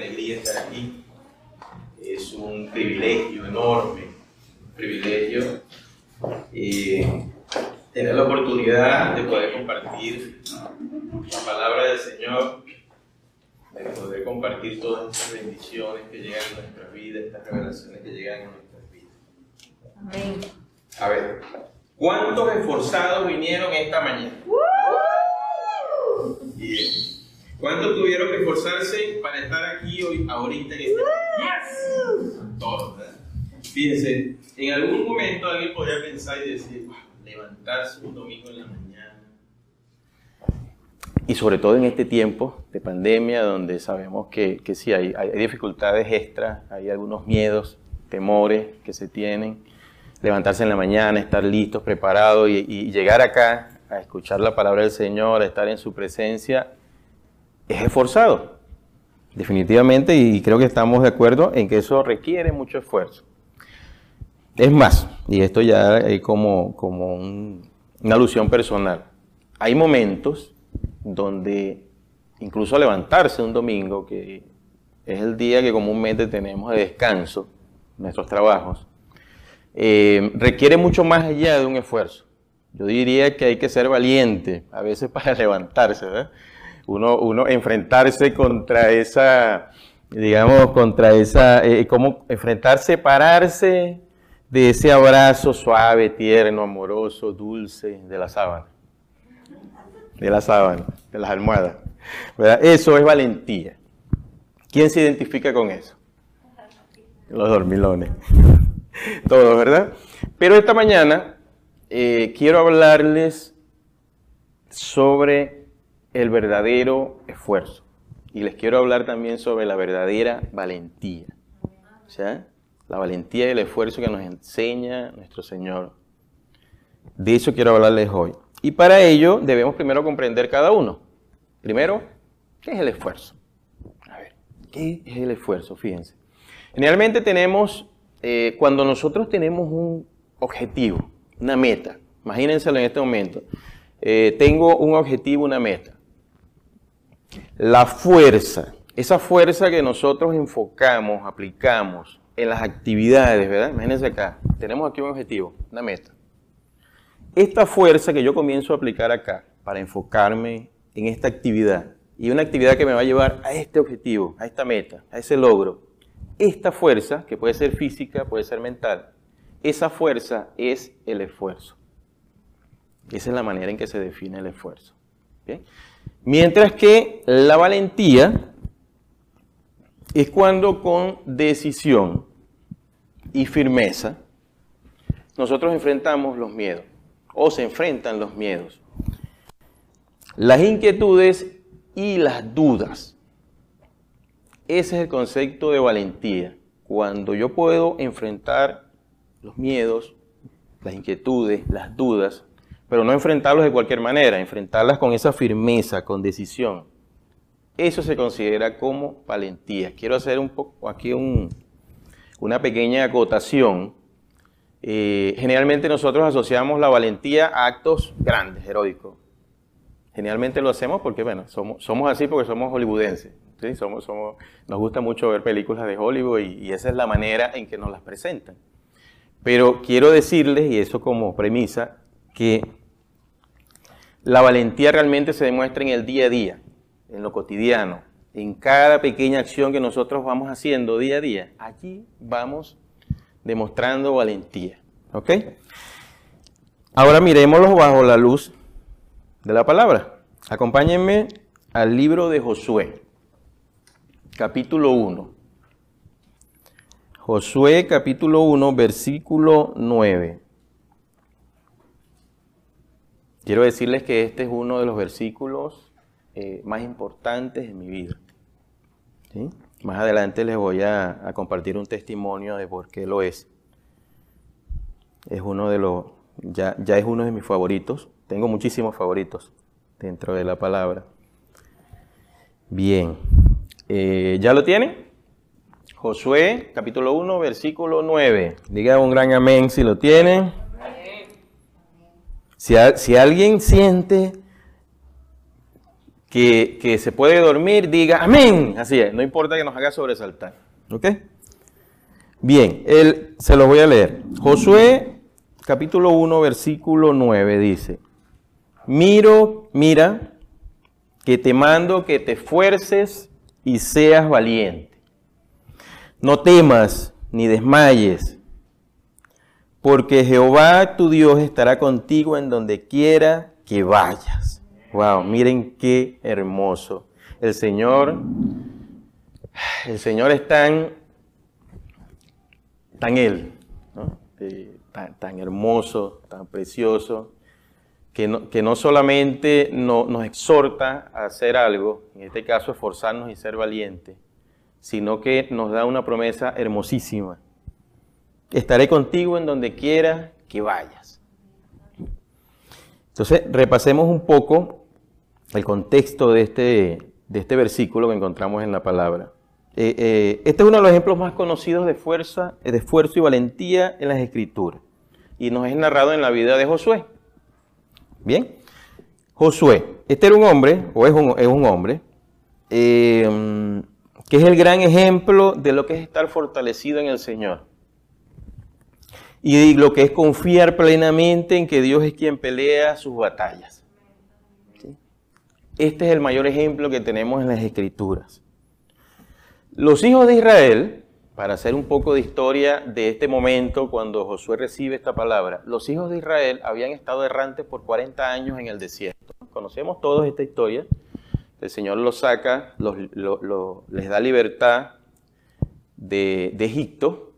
alegría estar aquí. Es un privilegio enorme, un privilegio eh, tener la oportunidad de poder compartir la palabra del Señor, de poder compartir todas estas bendiciones que llegan a nuestras vidas, estas revelaciones que llegan a nuestras vidas. Amén. A ver, ¿cuántos esforzados vinieron esta mañana? Bien. ¿Cuántos tuvieron que esforzarse para estar aquí hoy, ahorita en este Todos, ¿verdad? Fíjense, en algún momento alguien podría pensar y decir, "Wow, levantarse un domingo en la mañana. Y sobre todo en este tiempo de pandemia, donde sabemos que, que sí hay, hay dificultades extras, hay algunos miedos, temores que se tienen. Levantarse en la mañana, estar listos, preparados y, y llegar acá a escuchar la palabra del Señor, a estar en su presencia, es esforzado. Definitivamente, y creo que estamos de acuerdo en que eso requiere mucho esfuerzo. Es más, y esto ya es como, como un- una alusión personal, hay momentos donde incluso levantarse un domingo, que es el día que comúnmente tenemos de descanso, nuestros trabajos, eh, requiere mucho más allá de un esfuerzo. Yo diría que hay que ser valiente a veces para levantarse, ¿verdad? Uno, enfrentarse contra esa, digamos, contra esa, eh, cómo enfrentarse, pararse de ese abrazo suave, tierno, amoroso, dulce de la sábana. De la sábana, de las almohadas. ¿verdad? Eso es valentía. ¿Quién se identifica con eso? Los dormilones. Todos, ¿verdad? Pero esta mañana eh, quiero hablarles sobre el verdadero esfuerzo. Y les quiero hablar también sobre la verdadera valentía. O sea, la valentía y el esfuerzo que nos enseña nuestro Señor. De eso quiero hablarles hoy. Y para ello debemos primero comprender cada uno. Primero, ¿qué es el esfuerzo? ¿qué es el esfuerzo? Fíjense. Generalmente tenemos, eh, cuando nosotros tenemos un objetivo, una meta, imagínenselo en este momento, eh, tengo un objetivo, una meta. La fuerza, esa fuerza que nosotros enfocamos, aplicamos en las actividades, ¿verdad? Imagínense acá, tenemos aquí un objetivo, una meta. Esta fuerza que yo comienzo a aplicar acá para enfocarme en esta actividad y una actividad que me va a llevar a este objetivo, a esta meta, a ese logro, esta fuerza, que puede ser física, puede ser mental, esa fuerza es el esfuerzo. Esa es la manera en que se define el esfuerzo. Mientras que la valentía es cuando con decisión y firmeza nosotros enfrentamos los miedos o se enfrentan los miedos, las inquietudes y las dudas. Ese es el concepto de valentía. Cuando yo puedo enfrentar los miedos, las inquietudes, las dudas, pero no enfrentarlos de cualquier manera, enfrentarlas con esa firmeza, con decisión. Eso se considera como valentía. Quiero hacer un poco aquí un- una pequeña acotación. Eh, generalmente nosotros asociamos la valentía a actos grandes, heroicos. Generalmente lo hacemos porque, bueno, somos, somos así porque somos hollywoodenses. ¿sí? Somos, somos, nos gusta mucho ver películas de Hollywood y, y esa es la manera en que nos las presentan. Pero quiero decirles, y eso como premisa, que la valentía realmente se demuestra en el día a día, en lo cotidiano, en cada pequeña acción que nosotros vamos haciendo día a día. Allí vamos demostrando valentía. ¿Ok? Ahora miremoslo bajo la luz de la palabra. Acompáñenme al libro de Josué, capítulo 1. Josué capítulo 1, versículo 9. Quiero decirles que este es uno de los versículos eh, más importantes de mi vida. Más adelante les voy a, a compartir un testimonio de por qué lo es. Es uno de los, ya, ya es uno de mis favoritos. Tengo muchísimos favoritos dentro de la palabra. Bien, Eh, ¿ya lo tienen? Josué, capítulo 1, versículo 9. Diga un gran amén si lo tienen. Si, alguien siente que, se puede dormir, diga amén. Así es, no importa que nos haga sobresaltar. ¿Ok? Bien, se lo voy a leer. Josué capítulo 1, versículo 9 dice, Miro, mira, que te mando que te esfuerces y seas valiente. No temas ni desmayes, porque Jehová tu Dios estará contigo en donde quiera que vayas. Wow, miren qué hermoso. El Señor, el Señor es tan, tan Él, eh, tan, hermoso, tan precioso, que no, que no solamente nos exhorta a hacer algo, en este caso esforzarnos y ser valientes, sino que nos da una promesa hermosísima. Estaré contigo en donde quiera que vayas. Entonces, repasemos un poco el contexto de este, de este versículo que encontramos en la palabra. Eh, eh, este es uno de los ejemplos más conocidos de fuerza, de esfuerzo y valentía en las escrituras. Y nos es narrado en la vida de Josué. Bien, Josué, este era un hombre, o es un, es un hombre, eh, que es el gran ejemplo de lo que es estar fortalecido en el Señor. Y lo que es confiar plenamente en que Dios es quien pelea sus batallas. Este es el mayor ejemplo que tenemos en las Escrituras. Los hijos de Israel, para hacer un poco de historia de este momento cuando Josué recibe esta palabra, los hijos de Israel habían estado errantes por 40 años en el desierto. Conocemos todos esta historia. El Señor los saca, les da libertad de Egipto.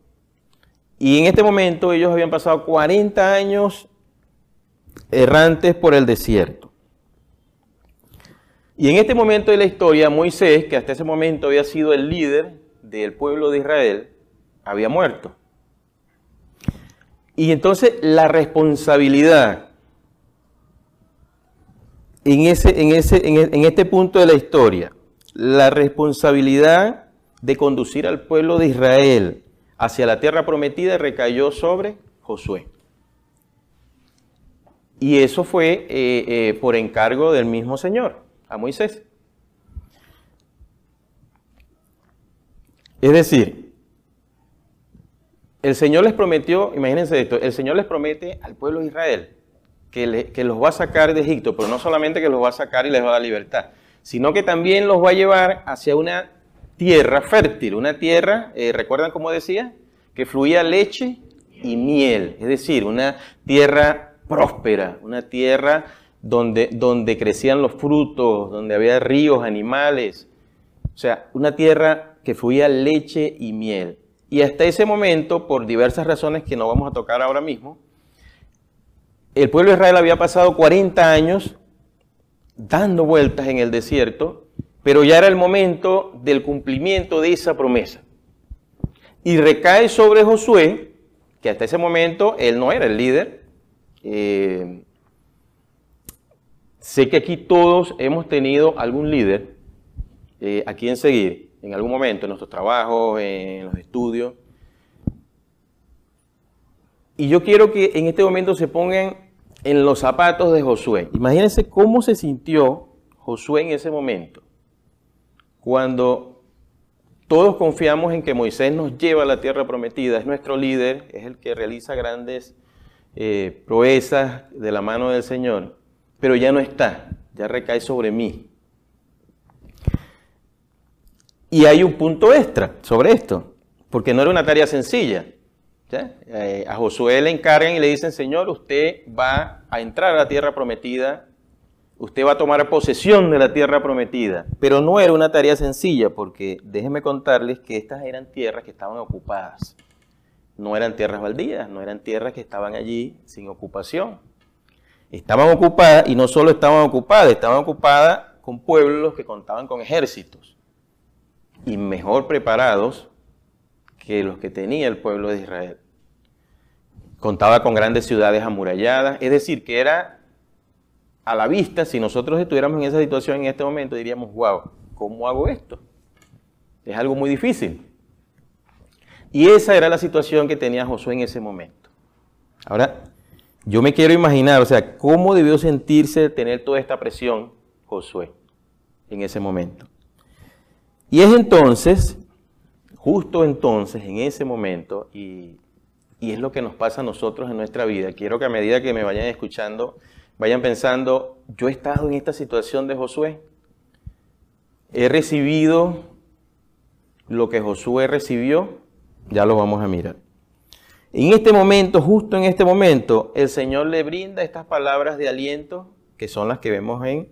Y en este momento ellos habían pasado 40 años errantes por el desierto. Y en este momento de la historia, Moisés, que hasta ese momento había sido el líder del pueblo de Israel, había muerto. Y entonces la responsabilidad en, ese, en, ese, e, en, este punto de la historia, la responsabilidad de conducir al pueblo de Israel hacia la tierra prometida recayó sobre Josué. Y eso fue eh, eh, por encargo del mismo Señor, a Moisés. Es decir, el Señor les prometió, imagínense esto, el Señor les promete al pueblo de Israel que, los va a sacar de Egipto, pero no solamente que los va a sacar y les va a dar libertad, sino que también los va a llevar hacia una tierra fértil, una tierra, eh, ¿recuerdan cómo decía? Que fluía leche y miel, es decir, una tierra próspera, una tierra donde, donde crecían los frutos, donde había ríos, animales, o sea, una tierra que fluía leche y miel. Y hasta ese momento, por diversas razones que no vamos a tocar ahora mismo, el pueblo de Israel había pasado 40 años dando vueltas en el desierto, pero ya era el momento del cumplimiento de esa promesa. Y recae sobre Josué, que hasta ese momento él no era el líder. Eh, sé que aquí todos hemos tenido algún líder eh, a quien seguir en algún momento, en nuestros trabajos, en los estudios. Y yo quiero que en este momento se pongan en los zapatos de Josué. Imagínense cómo se sintió Josué en ese momento, cuando todos confiamos en que Moisés nos lleva a la tierra prometida, es nuestro líder, es el que realiza grandes eh, proezas de la mano del Señor, pero ya no está, ya recae sobre mí. Y hay un punto extra sobre esto, porque no era una tarea sencilla. Eh, a Josué le encargan y le dicen, Señor, usted va a entrar a la tierra prometida, usted va a tomar posesión de la tierra prometida. Pero no era una tarea sencilla, porque déjenme contarles que estas eran tierras que estaban ocupadas. No eran tierras baldías, no eran tierras que estaban allí sin ocupación. Estaban ocupadas y no solo estaban ocupadas, estaban ocupadas con pueblos que contaban con ejércitos y mejor preparados que los que tenía el pueblo de Israel. Contaba con grandes ciudades amuralladas, es decir, que era a la vista, si nosotros estuviéramos en esa situación en este momento, diríamos, wow, ¿cómo hago esto? Es algo muy difícil. Y esa era la situación que tenía Josué en ese momento. Ahora, yo me quiero imaginar, o sea, cómo debió sentirse tener toda esta presión Josué. en ese momento. Y es entonces, justo entonces, en ese momento, y, y es lo que nos pasa a nosotros en nuestra vida, quiero que a medida que me vayan escuchando, vayan pensando, yo he estado en esta situación de Josué, he recibido lo que Josué recibió, ya lo vamos a mirar. En este momento, justo en este momento, el Señor le brinda estas palabras de aliento, que son las que vemos en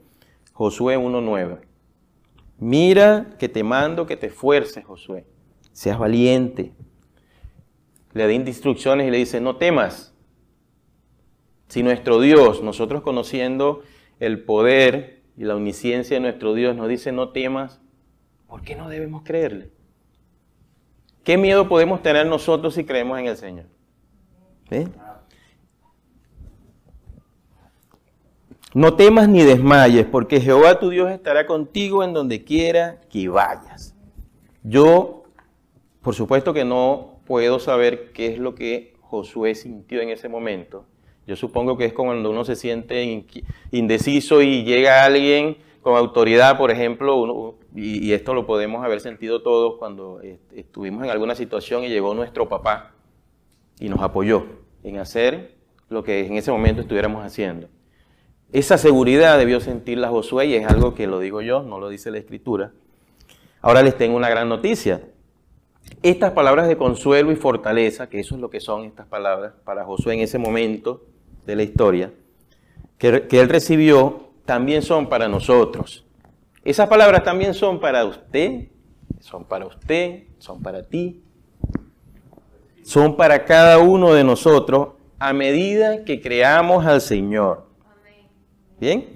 Josué 1.9. Mira que te mando que te esfuerces, Josué. Seas valiente. Le da instrucciones y le dice, no temas. Si nuestro Dios, nosotros conociendo el poder y la omnisciencia de nuestro Dios, nos dice, no temas, ¿por qué no debemos creerle? ¿Qué miedo podemos tener nosotros si creemos en el Señor? No temas ni desmayes, porque Jehová tu Dios estará contigo en donde quiera que vayas. Yo, por supuesto que no puedo saber qué es lo que Josué sintió en ese momento. Yo supongo que es cuando uno se siente indeciso y llega alguien con autoridad, por ejemplo, y, esto lo podemos haber sentido todos cuando estuvimos en alguna situación y llegó nuestro papá y nos apoyó en hacer lo que en ese momento estuviéramos haciendo. Esa seguridad debió sentirla Josué y es algo que lo digo yo, no lo dice la escritura. Ahora les tengo una gran noticia. Estas palabras de consuelo y fortaleza, que eso es lo que son estas palabras para Josué en ese momento de la historia, que, él recibió, también son para nosotros. Esas palabras también son para usted, son para usted, son para ti, son para cada uno de nosotros a medida que creamos al Señor. Bien.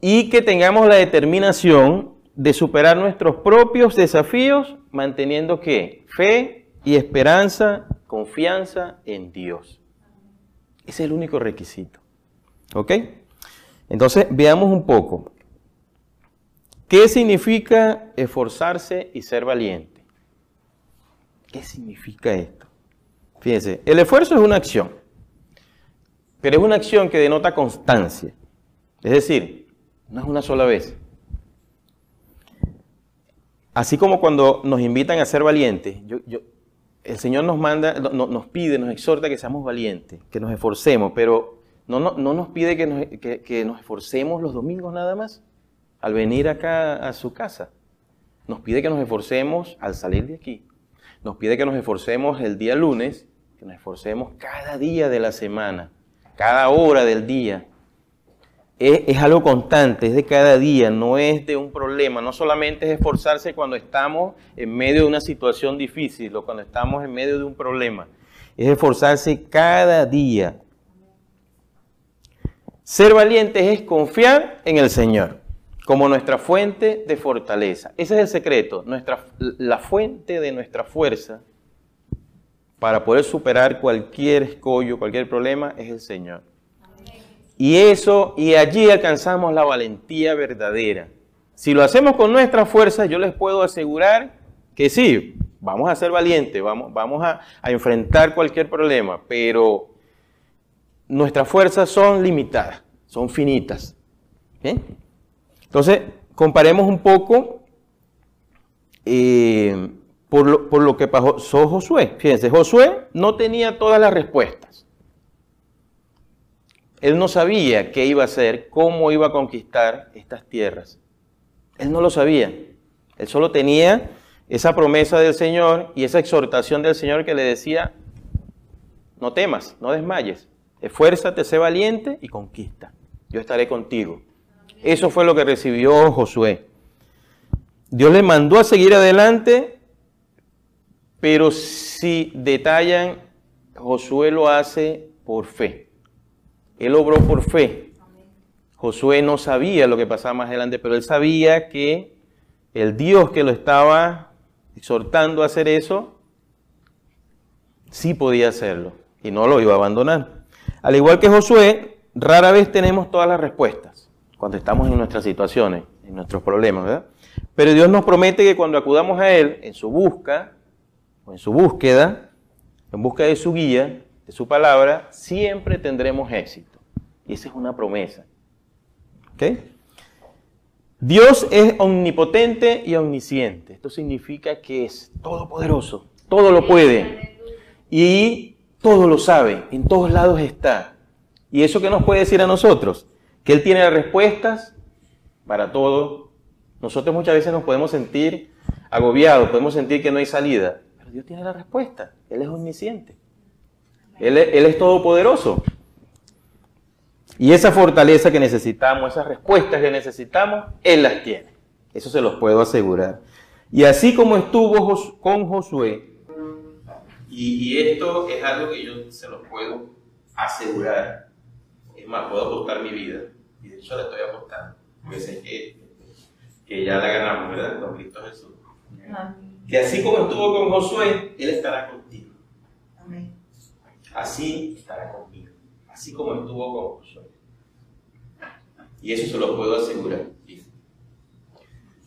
Y que tengamos la determinación de superar nuestros propios desafíos manteniendo qué? Fe y esperanza, confianza en Dios. Ese es el único requisito. ¿Ok? Entonces, veamos un poco. ¿Qué significa esforzarse y ser valiente? ¿Qué significa esto? Fíjense, el esfuerzo es una acción, pero es una acción que denota constancia. Es decir, no es una sola vez. Así como cuando nos invitan a ser valientes, el Señor nos manda, nos pide, nos exhorta que seamos valientes, que nos esforcemos, pero no, nos pide que nos, que nos esforcemos los domingos nada más, al venir acá a su casa. Nos pide que nos esforcemos al salir de aquí. Nos pide que nos esforcemos el día lunes, que nos esforcemos cada día de la semana, cada hora del día, es, algo constante, es de cada día, no es de un problema. No solamente es esforzarse cuando estamos en medio de una situación difícil o cuando estamos en medio de un problema. Es esforzarse cada día. Ser valientes es confiar en el Señor como nuestra fuente de fortaleza. Ese es el secreto, nuestra, la fuente de nuestra fuerza para poder superar cualquier escollo, cualquier problema, es el Señor. Y eso, y allí alcanzamos la valentía verdadera. Si lo hacemos con nuestra fuerza, yo les puedo asegurar que sí, vamos a ser valientes, vamos, vamos a, enfrentar cualquier problema, pero nuestras fuerzas son limitadas, son finitas. Entonces, comparemos un poco eh, por, lo, por lo que pasó Josué. Fíjense, Josué no tenía todas las respuestas. Él no sabía qué iba a hacer, cómo iba a conquistar estas tierras. Él no lo sabía. Él solo tenía esa promesa del Señor y esa exhortación del Señor que le decía, no temas, no desmayes, esfuérzate, sé valiente y conquista. Yo estaré contigo. Eso fue lo que recibió Josué. Dios le mandó a seguir adelante, pero si detallan, Josué lo hace por fe. Él obró por fe. Josué no sabía lo que pasaba más adelante, pero él sabía que el Dios que lo estaba exhortando a hacer eso, sí podía hacerlo y no lo iba a abandonar. Al igual que Josué, rara vez tenemos todas las respuestas cuando estamos en nuestras situaciones, en nuestros problemas, ¿verdad? Pero Dios nos promete que cuando acudamos a Él en su busca o en su búsqueda, en busca de su guía, de su palabra, siempre tendremos éxito. Y esa es una promesa. ¿Ok? Dios es omnipotente y omnisciente. Esto significa que es todopoderoso, todo lo puede y todo lo sabe, en todos lados está. ¿Y eso qué nos puede decir a nosotros? Que Él tiene las respuestas para todo. Nosotros muchas veces nos podemos sentir agobiados, podemos sentir que no hay salida, pero Dios tiene la respuesta. Él es omnisciente. Él, él es todopoderoso. Y esa fortaleza que necesitamos, esas respuestas que necesitamos, Él las tiene. Eso se los puedo asegurar. Y así como estuvo con Josué, y, esto es algo que yo se los puedo asegurar, es más, puedo apostar mi vida, y de hecho la estoy apostando, porque sé que, que ya la ganamos, ¿verdad? Con Cristo Jesús. Que así como estuvo con Josué, Él estará contigo. Amén. Así estará conmigo así como estuvo con Josué. Y eso se lo puedo asegurar.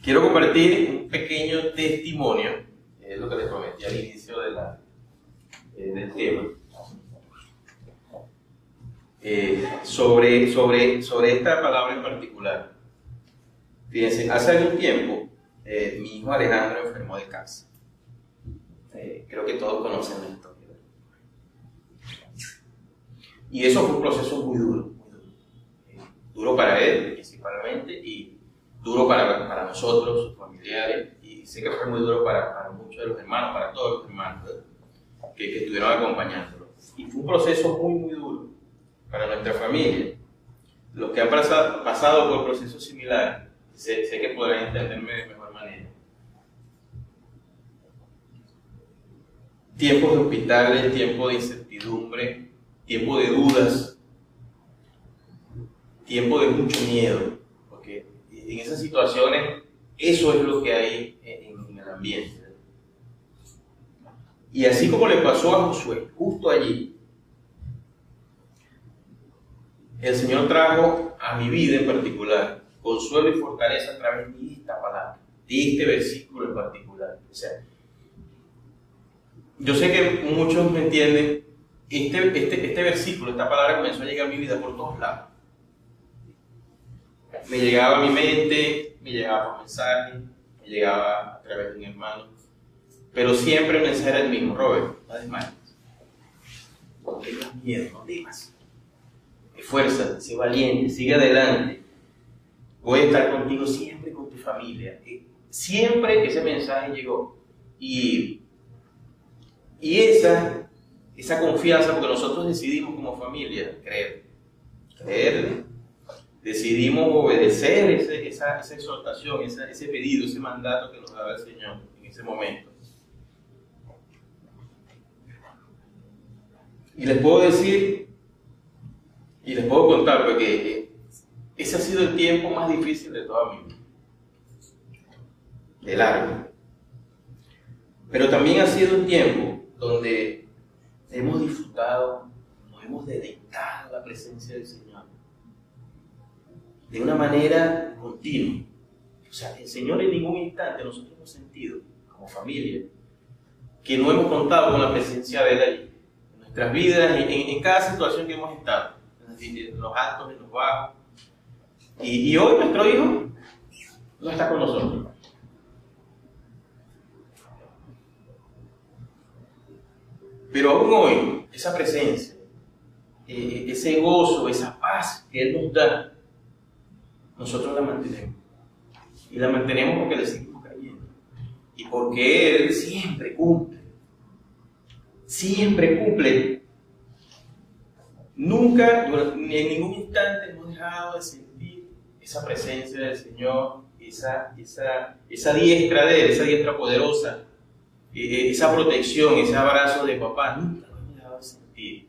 Quiero compartir un pequeño testimonio, es lo que les prometí al inicio de la, eh, del tema, eh, sobre, sobre, sobre esta palabra en particular. Fíjense, hace algún tiempo eh, mi hijo Alejandro enfermó de cáncer. creo que todos conocen esto. Y eso fue un proceso muy duro, duro. para él principalmente y duro para, para nosotros, sus familiares, y sé que fue muy duro para, para muchos de los hermanos, para todos los hermanos que, que, estuvieron acompañándolo. Y fue un proceso muy, muy duro para nuestra familia. Los que han pasado, pasado por procesos similares, sé, sé que podrán entenderme de mejor manera. Tiempos de hospitales, tiempos de incertidumbre, tiempo de dudas, tiempo de mucho miedo, porque en esas situaciones eso es lo que hay en, el ambiente. Y así como le pasó a Josué, justo allí, el Señor trajo a mi vida en particular consuelo y fortaleza a través de esta palabra, de este versículo en particular. O sea, yo sé que muchos me entienden este, este, este, versículo, esta palabra comenzó a llegar a mi vida por todos lados. Me llegaba a mi mente, me llegaba por mensaje, me llegaba a través de un hermano. Pero siempre el mensaje era el mismo, Robert, no desmayes. No tengas miedo, no temas. Esfuérzate, sé valiente, sigue adelante. Voy a estar contigo siempre con tu familia. Siempre ese mensaje llegó. Y, y esa esa confianza, porque nosotros decidimos como familia creer, creer, decidimos obedecer esa, esa, exhortación, ese pedido, ese mandato que nos daba el Señor en ese momento. Y les puedo decir, y les puedo contar, porque ese ha sido el tiempo más difícil de toda mi vida. De largo. Pero también ha sido un tiempo donde hemos disfrutado, nos hemos deleitado la presencia del Señor de una manera continua. O sea, el Señor en ningún instante nosotros hemos sentido, como familia, que no hemos contado con la presencia de Él ahí, en nuestras vidas, en, cada situación que hemos estado, en los altos, en los bajos. Y hoy nuestro hijo no está con nosotros. Pero aún hoy, esa presencia, eh, ese gozo, esa paz que Él nos da, nosotros la mantenemos. Y la mantenemos porque le seguimos creyendo. Y porque Él siempre cumple. Siempre cumple. Nunca, en ningún instante hemos dejado de sentir esa presencia del Señor, esa, esa, esa diestra de Él, esa diestra poderosa eh, esa protección, ese abrazo de papá, nunca lo he dejado de sentir.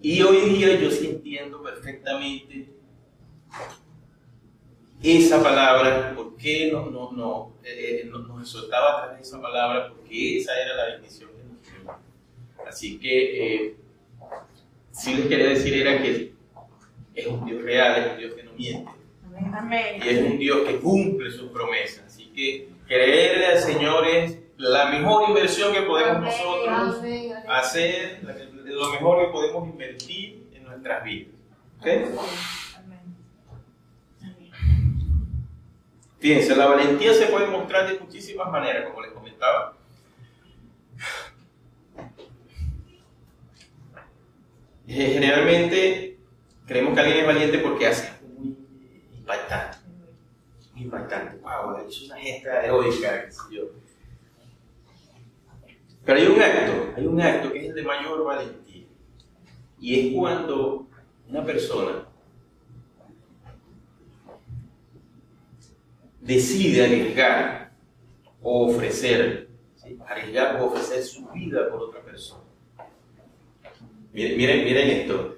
Y hoy día yo sí entiendo perfectamente esa palabra, por qué no, no, no, eh, eh, nos exhortaba a través de esa palabra, porque esa era la bendición que nos dio. Así que eh, sí les quería decir era que es un Dios real, es un Dios que no miente. Amén. Y es un Dios que cumple sus promesas. Así que creerle al Señor es la mejor inversión que podemos nosotros hacer, lo mejor que podemos invertir en nuestras vidas. Fíjense, la valentía se puede mostrar de muchísimas maneras, como les comentaba. Eh, generalmente creemos que alguien es valiente porque hace algo muy impactante. Muy impactante. Wow, es una gesta heroica, qué sé yo. Pero hay un acto, hay un acto que es el de mayor valentía. Y es cuando una persona decide arriesgar o ofrecer, arriesgar o ofrecer su vida por otra persona. Miren, esto.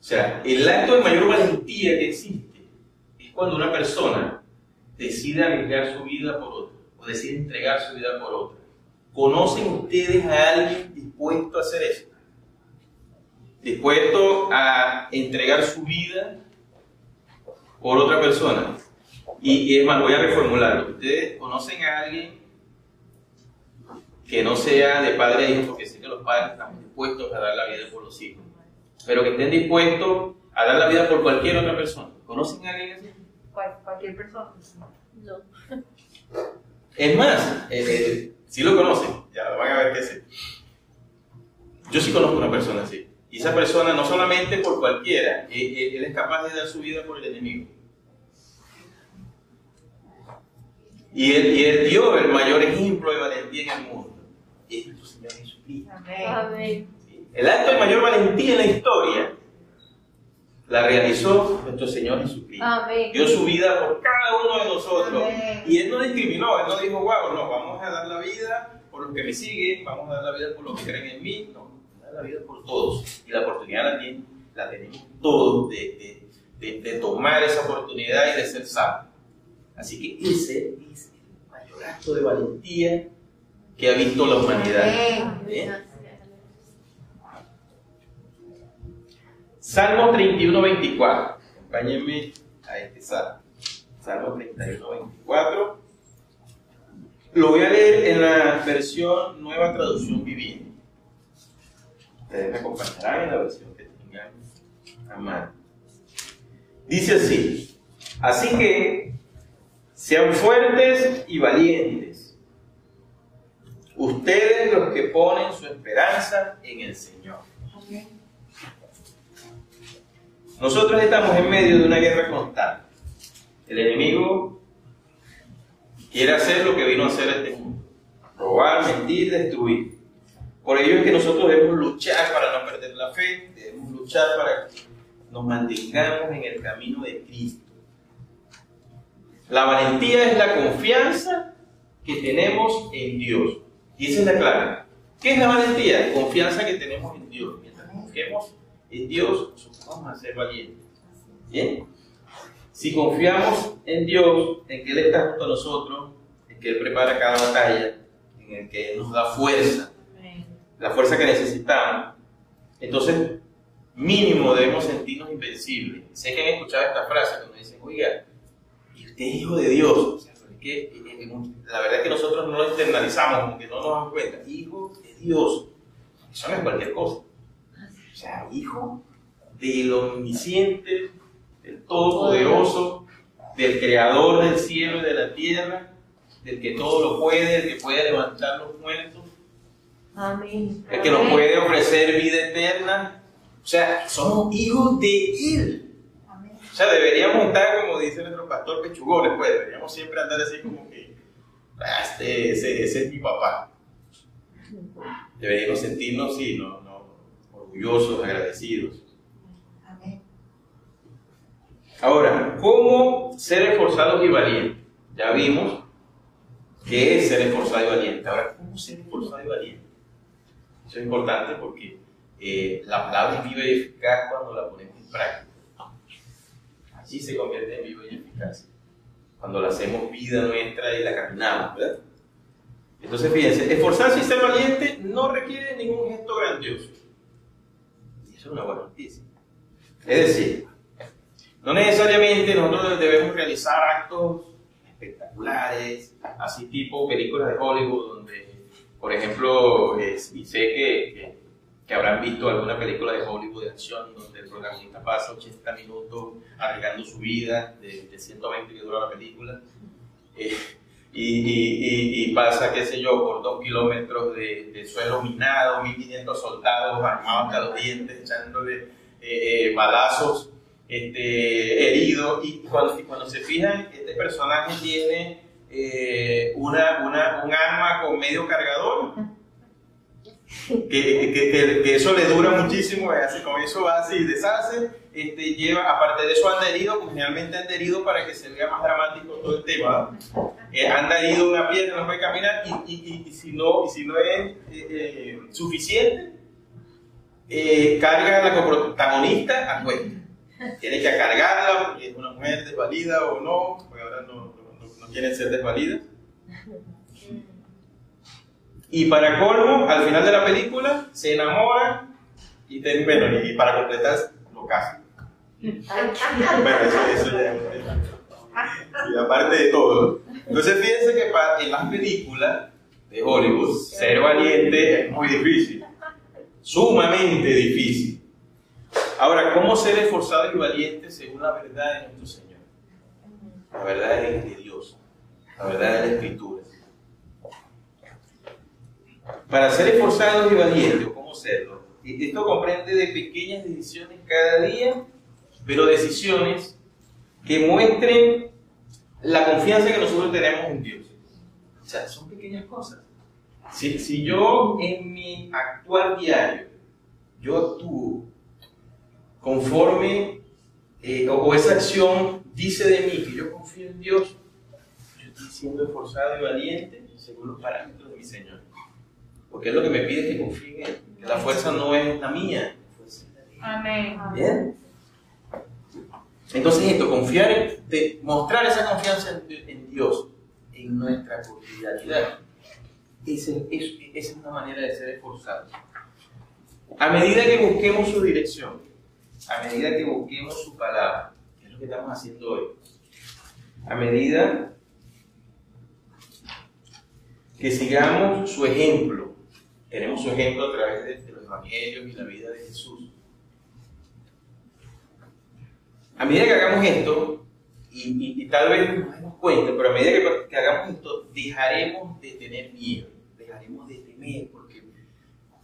O sea, el acto de mayor valentía que existe es cuando una persona decide arriesgar su vida por otra, o decide entregar su vida por otra. ¿Conocen ustedes a alguien dispuesto a hacer eso? Dispuesto a entregar su vida por otra persona. Y, es más, voy a reformularlo. ¿Ustedes conocen a alguien que no sea de padre a hijo, porque sé que los padres están dispuestos a dar la vida por los hijos, pero que estén dispuestos a dar la vida por cualquier otra persona? ¿Conocen a alguien así? cualquier persona. No. Es más, eh, eh, si lo conocen, ya van a ver que sí. Yo sí conozco una persona así. Y esa persona no solamente por cualquiera, eh, él es capaz de dar su vida por el enemigo. Y él, dio el mayor ejemplo de valentía en el mundo. Y es nuestro Señor Jesucristo. Amén. El acto de mayor valentía en la historia la realizó nuestro Señor Jesucristo. Amén. Dio su vida por cada uno de nosotros. Amén. Y Él no discriminó, Él no dijo, wow, no, vamos a dar la vida por los que me siguen, vamos a dar la vida por los que creen en mí. No, vamos a dar la vida por todos. Y la oportunidad la, la tenemos todos de, de, de, tomar esa oportunidad y de ser salvos. Así que ese es el mayor acto de valentía que ha visto la humanidad. ¿Eh? Salmo 31, 24. Acompáñenme a este salmo. Salmo 31, 24. Lo voy a leer en la versión Nueva Traducción Viviente. Ustedes me acompañarán en la versión que tengan a. Dice así. Así que sean fuertes y valientes. Ustedes los que ponen su esperanza en el Señor. Nosotros estamos en medio de una guerra constante. El enemigo quiere hacer lo que vino a hacer este mundo. Robar, mentir, destruir. Por ello es que nosotros debemos luchar para no perder la fe, debemos luchar para que nos mantengamos en el camino de Cristo. La valentía es la confianza que tenemos en Dios. Y esa es la clave. ¿Qué es la valentía? Confianza que tenemos en Dios. Mientras confiemos en Dios, vamos a ser valientes. ¿Bien? Si confiamos en Dios, en que Él está junto a nosotros, en que Él prepara cada batalla, en el que nos da fuerza, la fuerza que necesitamos, entonces mínimo debemos sentirnos invencibles. Sé que han escuchado esta frase cuando dicen, oiga, y usted es hijo de Dios. Que, eh, eh, la verdad es que nosotros no lo internalizamos, como que no nos damos cuenta. Hijo de Dios. Eso no es cualquier cosa. O sea, hijo del omnisciente, del todopoderoso, del creador del cielo y de la tierra, del que todo lo puede, el que puede levantar los muertos, Amén. el que nos puede ofrecer vida eterna. O sea, somos hijos de Él. O sea, deberíamos estar, como dice nuestro pastor Pechugones, pues deberíamos siempre andar así como que, ah, este, ese, ese es mi papá. Deberíamos sentirnos, sí, no, orgullosos, agradecidos. Ahora, ¿cómo ser esforzados y valientes? Ya vimos qué es ser esforzado y valiente. Ahora, ¿cómo ser esforzado y valiente? Eso es importante porque eh, la palabra es viva y eficaz cuando la ponemos en práctica. Así se convierte en viva y eficaz. Cuando la hacemos vida nuestra y la caminamos, ¿verdad? Entonces, fíjense, esforzarse y ser valiente no requiere ningún gesto grandioso. Es una buena noticia. Es decir, no necesariamente nosotros debemos realizar actos espectaculares, así tipo películas de Hollywood, donde, por ejemplo, y sé que, que, habrán visto alguna película de Hollywood de acción donde el protagonista pasa 80 minutos arriesgando su vida de, de 120 que dura la película. eh, y, y- y- y pasa, qué sé yo, por dos kilómetros de, de suelo minado, 1500 soldados armados hasta los dientes, echándole eh, eh, balazos, este, heridos. Y cuando, y cuando se fijan, este personaje tiene eh, una, una- un arma con medio cargador. Que, que- que- que eso le dura muchísimo, así, con eso va así, deshace, este, lleva, aparte de eso anda herido, porque generalmente anda herido para que se vea más dramático todo el tema, eh, anda herido una pierna, no puede caminar, y, y- y- y si, no, y si no es eh, eh, suficiente, eh, carga a la coprotagonista a cuesta. Tiene que cargarla porque es una mujer desvalida o no, porque ahora no, no- no- quieren ser desvalidas. Y para colmo, al final de la película, se enamoran y, te- bueno, y para completar, lo casan. Bueno, eso, eso ya es. Y aparte de todo. Entonces, fíjense que pa- en las películas de Hollywood, ser valiente es muy difícil. Sumamente difícil. Ahora, ¿cómo ser esforzado y valiente según la verdad de nuestro Señor? La verdad es de Dios. La verdad de la Escritura. Para ser esforzados y valientes, ¿o ¿cómo serlo? Y Esto comprende de pequeñas decisiones cada día, pero decisiones que muestren la confianza que nosotros tenemos en Dios. O sea, son pequeñas cosas. Si, si yo en mi actual diario, yo actúo conforme, eh, o, o esa acción dice de mí que yo confío en Dios, yo estoy siendo esforzado y valiente según los parámetros de mi Señor. Porque es lo que me pide que confíe en Él. Que la fuerza no es la mía. Amén. Bien. Entonces esto, confiar, mostrar esa confianza en, Dios en nuestra cotidianidad, esa es, una manera de ser esforzados. A medida que busquemos su dirección, a medida que busquemos su palabra, que es lo que estamos haciendo hoy, a medida que sigamos su ejemplo, tenemos su ejemplo a través de los evangelios y la vida de Jesús. A medida que hagamos esto, y, y- y tal vez nos demos cuenta, pero a medida que, que hagamos esto, dejaremos de tener miedo, dejaremos de temer, porque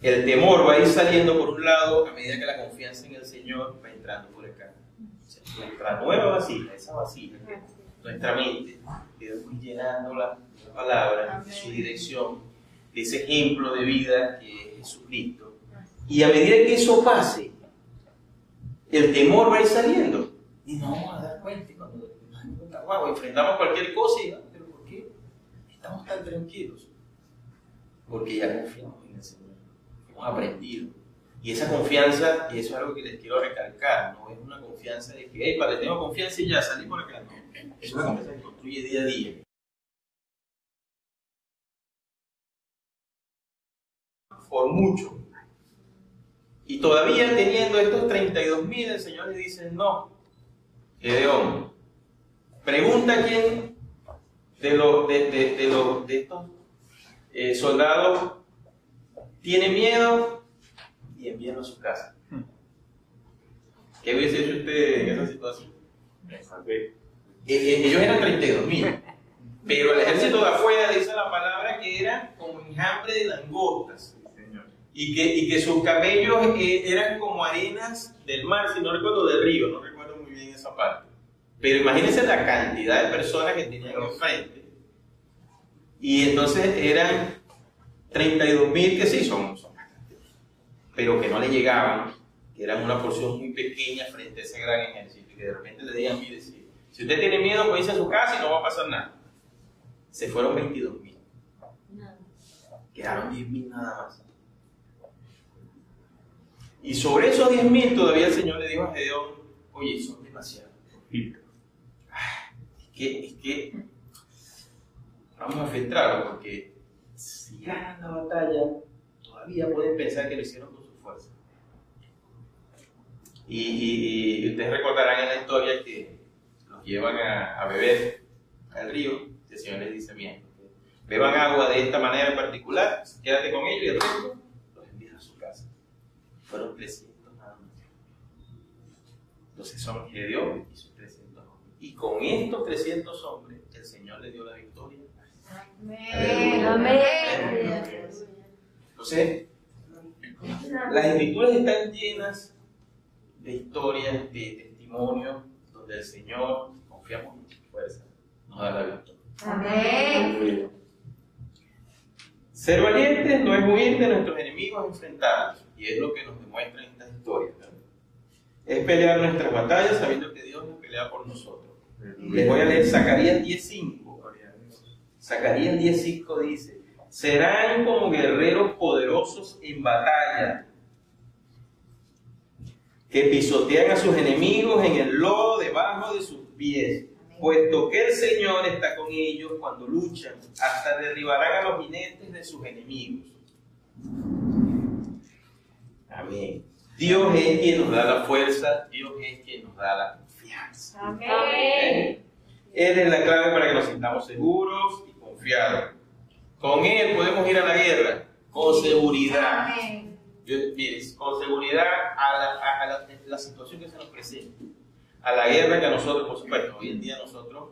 el temor va a ir saliendo por un lado a medida que la confianza en el Señor va entrando por acá. O sea, nuestra nueva vasija, esa vasija, que nuestra mente, que vamos llenándola de la palabra, de su dirección, de ese ejemplo de vida que es Jesucristo. Y a medida que eso pase, el temor va a ir saliendo. Y nos vamos a dar cuenta. Cuando nos wow, enfrentamos cualquier cosa y, ah, pero ¿por qué estamos tan tranquilos? Porque ya confiamos en el Señor. Hemos aprendido. Y esa confianza, y eso es algo que les quiero recalcar, no es una confianza de que, hey, para, tengo confianza y ya salí por acá. No. Es una confianza que construye día a día. Por mucho. Y todavía teniendo estos 32 mil, el Señor le dice, no, Gedeón, pregunta quién de, los de, de- de los, de estos eh, soldados tiene miedo y envíalo a su casa. ¿Qué hubiese hecho usted en esa situación? Eh, eh, ellos eran 32 mil, pero el ejército de afuera dice la palabra que era como enjambre de langostas y que, y que sus camellos eh, eran como arenas del mar, si no recuerdo del río, no bien esa parte. Pero imagínense la cantidad de personas que tenían enfrente. Y entonces eran 32 mil que sí son, son pero que no le llegaban, que eran una porción muy pequeña frente a ese gran ejército. Y que de repente le digan, mire, si, si usted tiene miedo, pues irse a su casa y no va a pasar nada. Se fueron 22 mil, quedaron 10 mil nada más. Y sobre esos 10.000 todavía el Señor le dijo a Gedeón, oye, son Es que, es que vamos a filtrarlo porque si ganan la batalla, todavía pueden pensar que lo hicieron con su fuerza. Y, y- y ustedes recordarán en la historia que los llevan a, a beber al río y el Señor les dice, bien, beban agua de esta manera en particular, quédate con ellos y el resto los envías a su casa fueron 300 nada más. Entonces son Gedeón y sus 300 hombres. Y con estos 300 hombres, el Señor le dio la victoria. Amén. Amén. Entonces, las escrituras están llenas de historias, de testimonios, donde el Señor, confiamos en su fuerza, nos da la victoria. Amén. Ser valientes no es huir de nuestros enemigos, enfrentarlos. Y es lo que nos demuestra en estas historias. ¿no? Es pelear nuestras batallas sabiendo que Dios nos pelea por nosotros. Les voy a leer Zacarías 10.5. Zacarías 10.5 dice, serán como guerreros poderosos en batalla, que pisotean a sus enemigos en el lodo debajo de sus pies, puesto que el Señor está con ellos cuando luchan, hasta derribarán a los jinetes de sus enemigos. Amén. Dios es quien nos da la fuerza, Dios es quien nos da la confianza. Amén. Él es la clave para que nos sintamos seguros y confiados. Con Él podemos ir a la guerra con seguridad. Amén. Yo, mire, con seguridad a, la, a- a la- la situación que se nos presenta. A la guerra que a nosotros, por supuesto, hoy en día nosotros,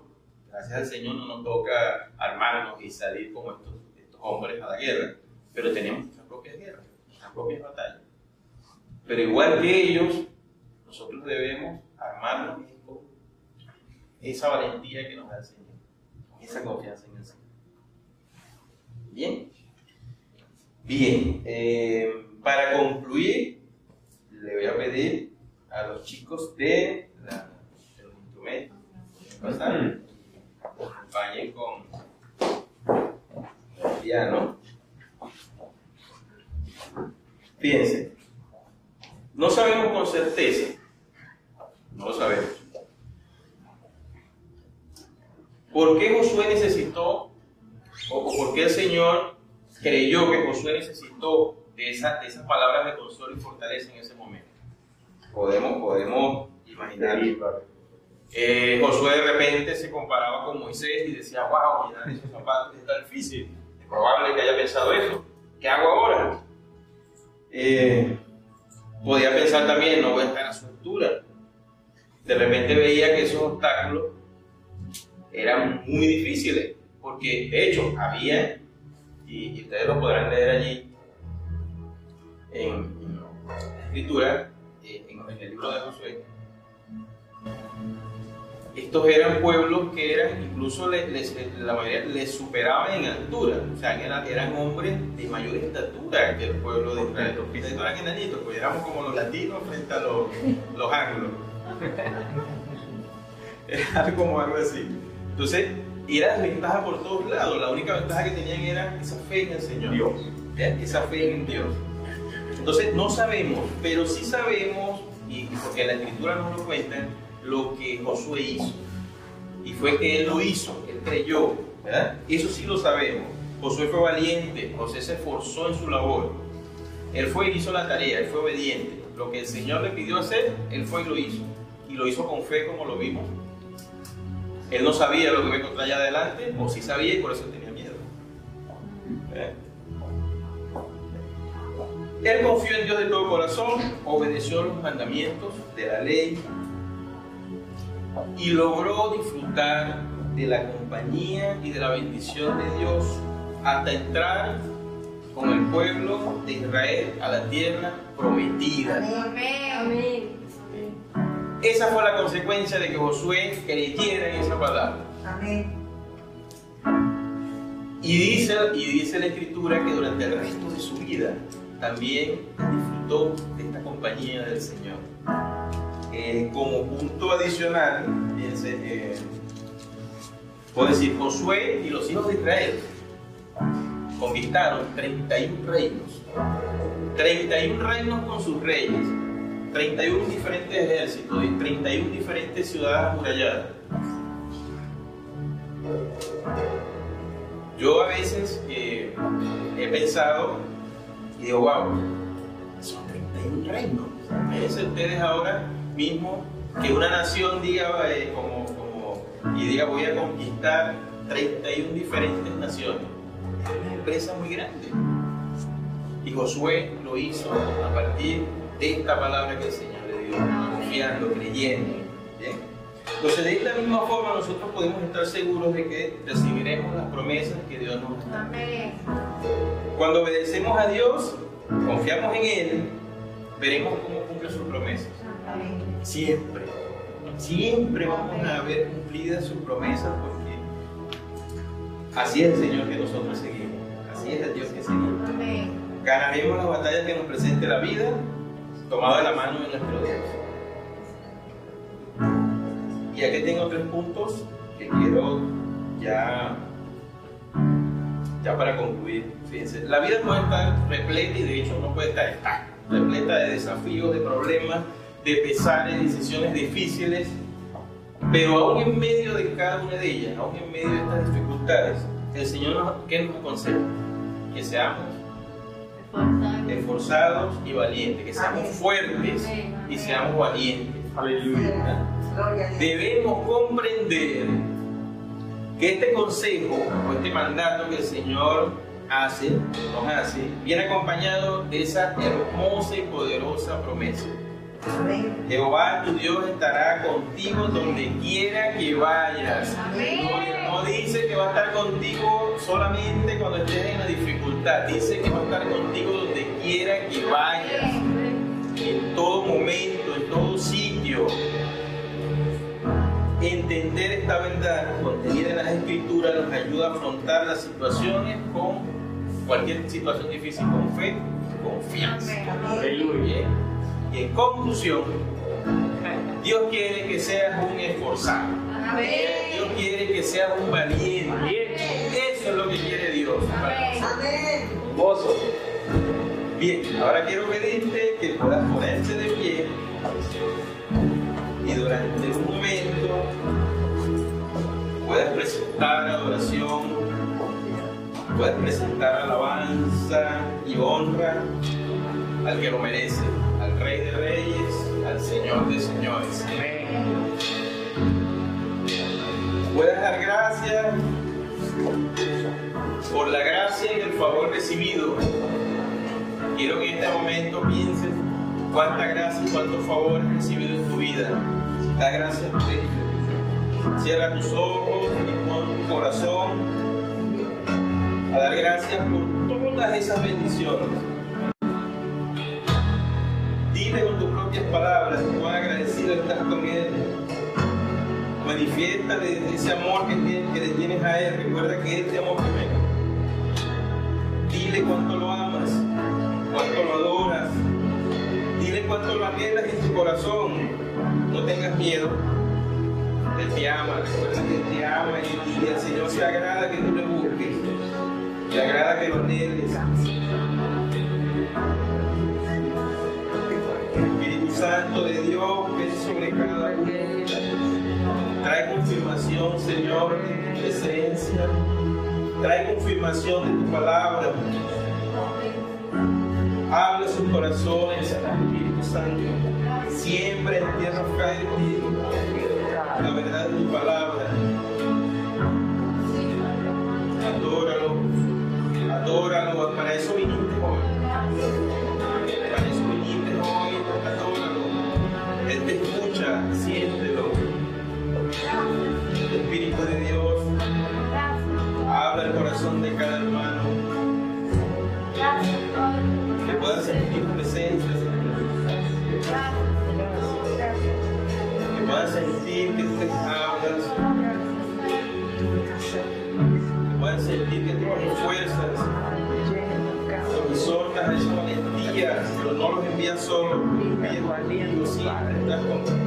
gracias al Señor, no nos toca armarnos y salir como estos, estos hombres a la guerra. Pero tenemos nuestras propias guerras, nuestras propias batallas. Pero igual que ellos, nosotros debemos armarnos con esa valentía que nos da el Señor, esa confianza en el Señor. Bien. Bien, eh, para concluir, le voy a pedir a los chicos de, la, de los instrumentos que pasaron, nos acompañen con el piano. Fíjense, no sabemos con certeza, no lo sabemos, por qué Josué necesitó, o por qué el Señor creyó que Josué necesitó de, esa- de esas palabras de consuelo y fortaleza en ese momento. Podemos, podemos imaginarlo. Eh, Josué de repente se comparaba con Moisés y decía, wow, llenar esos zapatos está difícil. Es probable que haya pensado eso. ¿Qué hago ahora? Eh, podía pensar también, no voy a estar a su altura. De repente veía que esos obstáculos eran muy difíciles, porque de hecho había, y, ustedes lo podrán leer allí en, en la escritura, eh, en, en el libro de Josué, estos eran pueblos que eran, incluso les, les- la mayoría les superaban en altura, o sea, eran, eran hombres de mayor estatura que el pueblo de Israel. Ustedes no eran enanitos, pues éramos como los latinos frente a los, los anglos. Era algo como algo así. Entonces, era desventaja por todos lados. La única ventaja que tenían era esa fe en el Señor. Dios. ¿Ya? Esa fe en Dios. Entonces, no sabemos, pero sí sabemos, y y porque la Escritura nos lo cuenta, lo que Josué hizo. Y fue que él lo hizo, él creyó. ¿verdad? Eso sí lo sabemos. Josué fue valiente, José se esforzó en su labor. Él fue y hizo la tarea, él fue obediente. Lo que el Señor le pidió hacer, él fue y lo hizo. Y lo hizo con fe como lo vimos. Él no sabía lo que iba a encontrar allá adelante, o sí sabía y por eso tenía miedo. ¿Eh? Él confió en Dios de todo corazón, obedeció los mandamientos de la ley y logró disfrutar de la compañía y de la bendición de Dios hasta entrar con el pueblo de Israel a la tierra prometida. Amén. Amén. Esa fue la consecuencia de que Josué creyera en esa palabra. Amén. Y dice, y dice la escritura que durante el resto de su vida también disfrutó de esta compañía del Señor. Eh, como punto adicional, fíjense, eh, puedo decir, Josué y los hijos de Israel conquistaron 31 reinos. 31 reinos con sus reyes, 31 diferentes ejércitos y 31 diferentes ciudades amuralladas. Yo a veces eh, he pensado y digo, wow, son 31 reinos. Imagínense ustedes ahora mismo que una nación diga eh, como, como- y diga voy a conquistar 31 diferentes naciones. Es una empresa muy grande. Y Josué lo hizo a partir de esta palabra que el Señor le dio, confiando, creyendo. ¿bien? Entonces, de esta misma forma, nosotros podemos estar seguros de que recibiremos las promesas que Dios nos da. Cuando obedecemos a Dios, confiamos en Él, veremos cómo cumple sus promesas. Amén. Siempre, siempre vamos a ver cumplidas sus promesas porque así es el Señor que nosotros seguimos, así es el Dios que seguimos. Amén. Ganaremos las batallas que nos presente la vida, tomado de la mano de nuestro Dios. Y aquí tengo tres puntos que quiero ya, ya para concluir. Fíjense, la vida puede estar repleta y de hecho no puede estar repleta de desafíos, de problemas, de pesares, decisiones difíciles, pero aún en medio de cada una de ellas, aún en medio de estas dificultades, el Señor nos, ¿qué nos aconseja? Que seamos esforzados y valientes, que seamos Amén. fuertes Amén. y seamos valientes. Aleluya. Gloria a Dios. Debemos comprender que este consejo o este mandato que el Señor hace, nos hace, viene acompañado de esa hermosa y poderosa promesa. Amén. Jehová tu Dios estará contigo donde quiera que vayas. Amén. No, no dice que va a estar contigo solamente cuando estés en la dificultad, dice que va a estar contigo donde quiera que vayas, en todo momento, en todo sitio. Entender esta verdad contenida en las escrituras nos ayuda a afrontar las situaciones con cualquier situación difícil con fe, confianza. Amén. Aleluya. Y en conclusión, Dios quiere que seas un esforzado. Amén. Dios quiere que seas un valiente. Eso es lo que quiere Dios. Amén. Gozo. Bien, ahora quiero pedirte que puedas ponerte de pie y durante un momento puedas presentar adoración, puedas presentar alabanza y honra al que lo merece, Rey de Reyes, al Señor de Señores. Puedas dar gracias por la gracia y el favor recibido. Quiero que en este momento pienses cuánta gracia y cuánto favor has recibido en tu vida. Da gracias por ello. Cierra tus ojos y pon tu corazón a dar gracias por todas esas bendiciones. Con tus propias palabras cuán agradecido estás con Él. Manifiéstale ese amor que, tienes- que le tienes a Él. Recuerda que Él te amó primero. Dile cuánto lo amas, cuánto lo adoras. Dile cuánto lo anhelas en tu corazón. No tengas miedo. Él te ama, recuerda que te ama y, y al Señor se agrada que tú le busques. Le agrada que lo anheles. De Dios, ven sobre cada uno. Trae confirmación, Señor, de tu presencia. Trae confirmación de tu palabra. Habla sus corazones, Espíritu Santo. Siempre en tierra fértil la verdad de tu palabra. Adóralo, adóralo. Para eso viniste hoy. Sentir tu presencia, Señor. Que puedan sentir que tú les hablas. Que puedan sentir que tú les fuerzas. Que exhortas a esa valentía, pero no los envías solos. Envías contigo siempre. Estás con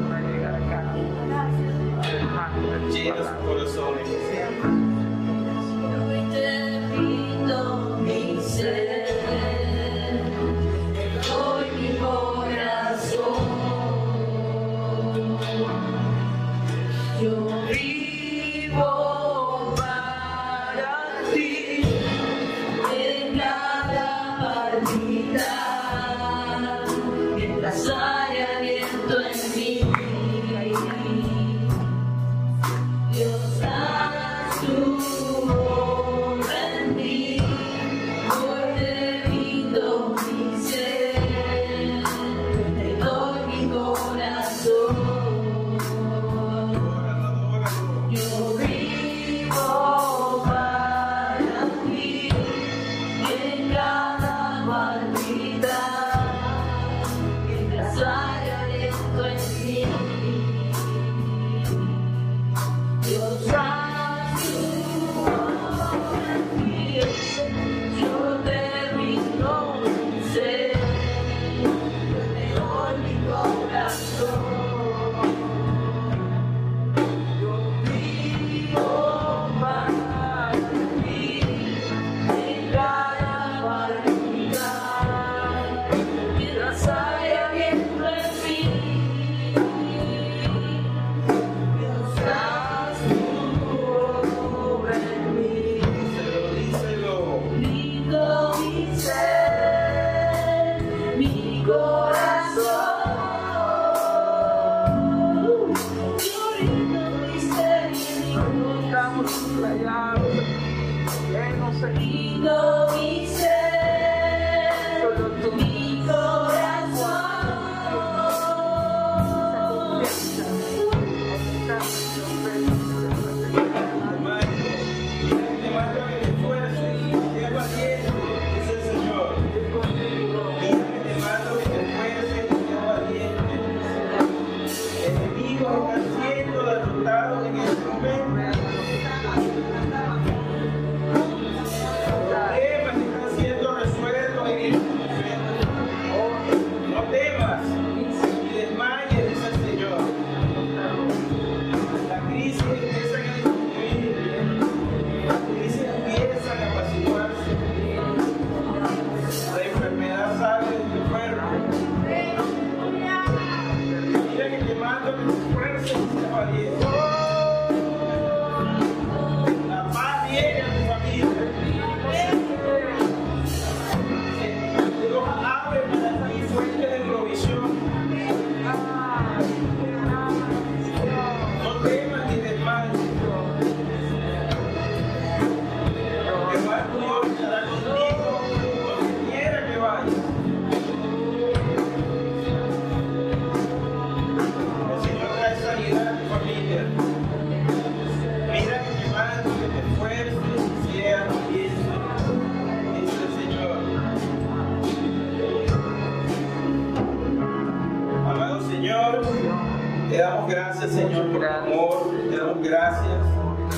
gracias, Señor, por tu amor. Te damos gracias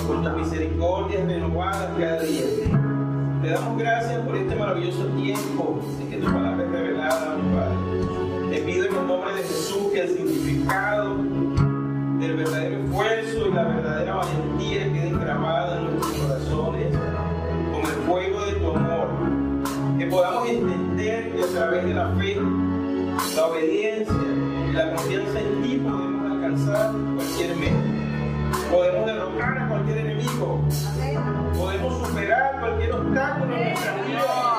por tus misericordias renovadas cada día. Te damos gracias por este maravilloso tiempo que tu cualquier meta. Podemos derrotar a cualquier enemigo. Podemos superar cualquier obstáculo en nuestra vida.